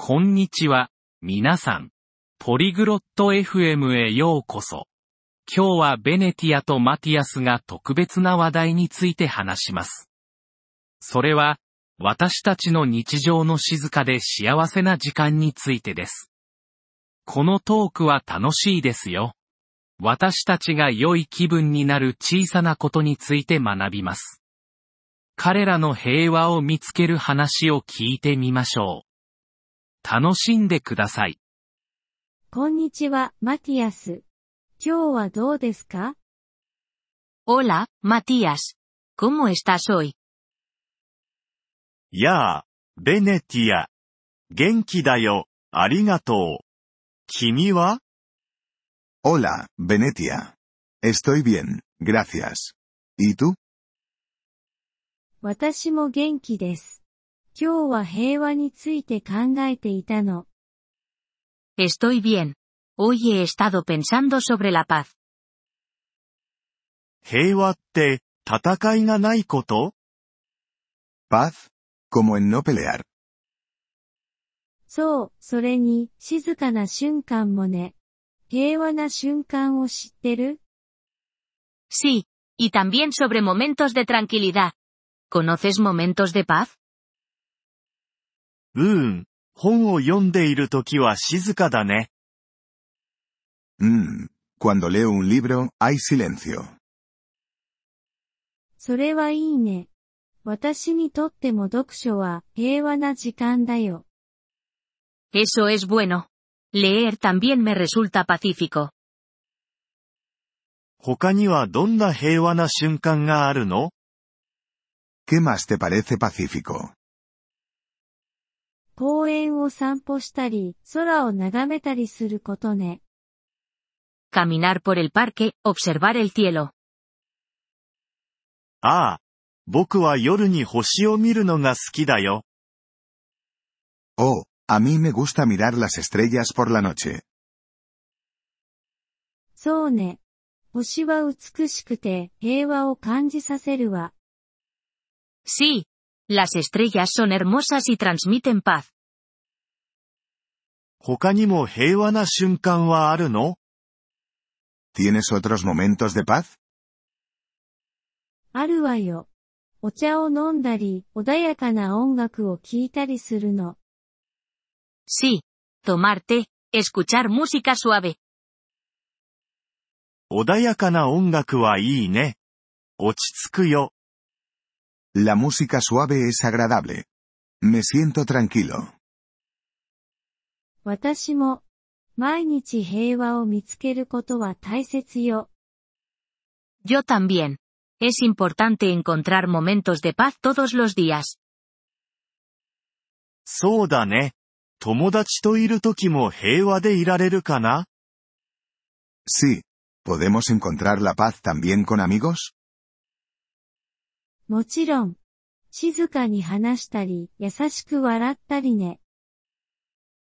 こんにちは、皆さん。ポリグロット FM へようこそ。今日はベネティアとマティアスが特別な話題について話します。それは、私たちの日常の静かで幸せな時間についてです。このトークは楽しいですよ。私たちが良い気分になる小さなことについて学びます。彼らの平和を見つける話を聞いてみましょう。楽しんでください。こんにちは、マティアス。今日はどうですか Hola, Matías. ¿Cómo estás hoy? やあ、ベネティア。元気だよ、ありがとう。君は Hola, Venetia. Estoy bien, gracias. ¿Y tú? 私も元気です。今日は平和について考えていたの。Estoy bien. Hoy he estado pensando sobre la paz. 平和って、戦いがないこと Paz, como en no pelear. そう、それに、静かな瞬間もね。平和な瞬間を知ってる Sí, y también sobre momentos de tranquilidad. ¿Conoces momentos de paz? うーん、本を読んでいるときは静かだね。Mmm, cuando leo un libro, hay silencio. それはいいね。私にとっても読書は平和な時間だよ。Eso es bueno. Leer también me resulta pacífico. 他にはどんな平和な瞬間があるの ¿Qué más te parece pacífico? 公園を散歩したり、空を眺めたりすることね。Caminar por el parque, observar el cielo. ああ、僕は夜に星を見るのが好きだよ。Oh, a mí me gusta mirar las estrellas por la noche. そうね。星は美しくて平和を感じさせるわ。Sí. Las estrellas son hermosas y transmiten paz. 他にも平和な瞬間はあるの ¿Tienes otros momentos de paz? あるわよ。お茶を飲んだり、穏やかな音楽を聴いたりするの。Sí. Tomar té, escuchar música suave. 穏やかな音楽はいいね。落ち着くよ。 La música suave es agradable. Me siento tranquilo. 私も、毎日平和を見つけることは大切よ。Yo también. Es importante encontrar momentos de paz todos los días. そうだね。友達といる時も平和でいられるかな Sí. ¿Podemos encontrar la paz también con amigos? もちろん。静かに話したり、優しく笑ったりね。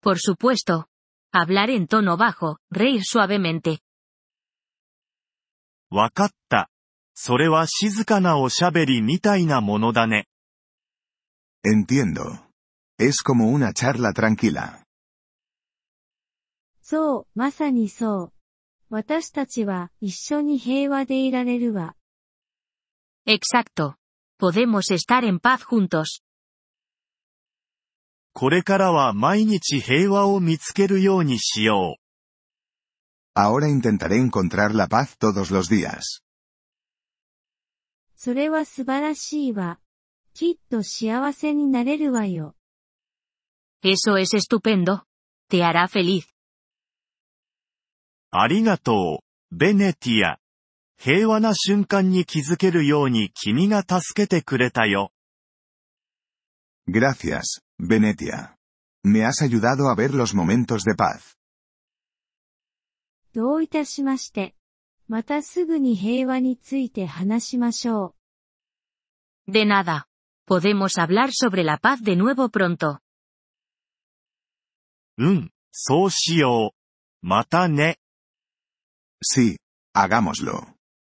Por supuesto. Hablar en tono bajo, reír suavemente. わかった。それは静かなおしゃべりみたいなものだね。Entiendo. Es como una charla tranquila. そう、まさにそう。私たちは一緒に平和でいられるわ。Exacto. Podemos estar en paz juntos. これからは毎日平和を見つけるようにしよう。Ahora intentaré encontrar la paz todos los días. それは素晴らしいわ。きっと幸せになれるわよ。Eso es estupendo. Te hará feliz. ありがとう、ベネティア。 平和な瞬間に気づけるように君が助けてくれたよ。Gracias, Venetia. Me has ayudado a ver los momentos de paz. どういたしまして。またすぐに平和について話しましょう。De nada. Podemos hablar sobre la paz de nuevo pronto. うん、そうしよう。またね。Sí, hagámoslo.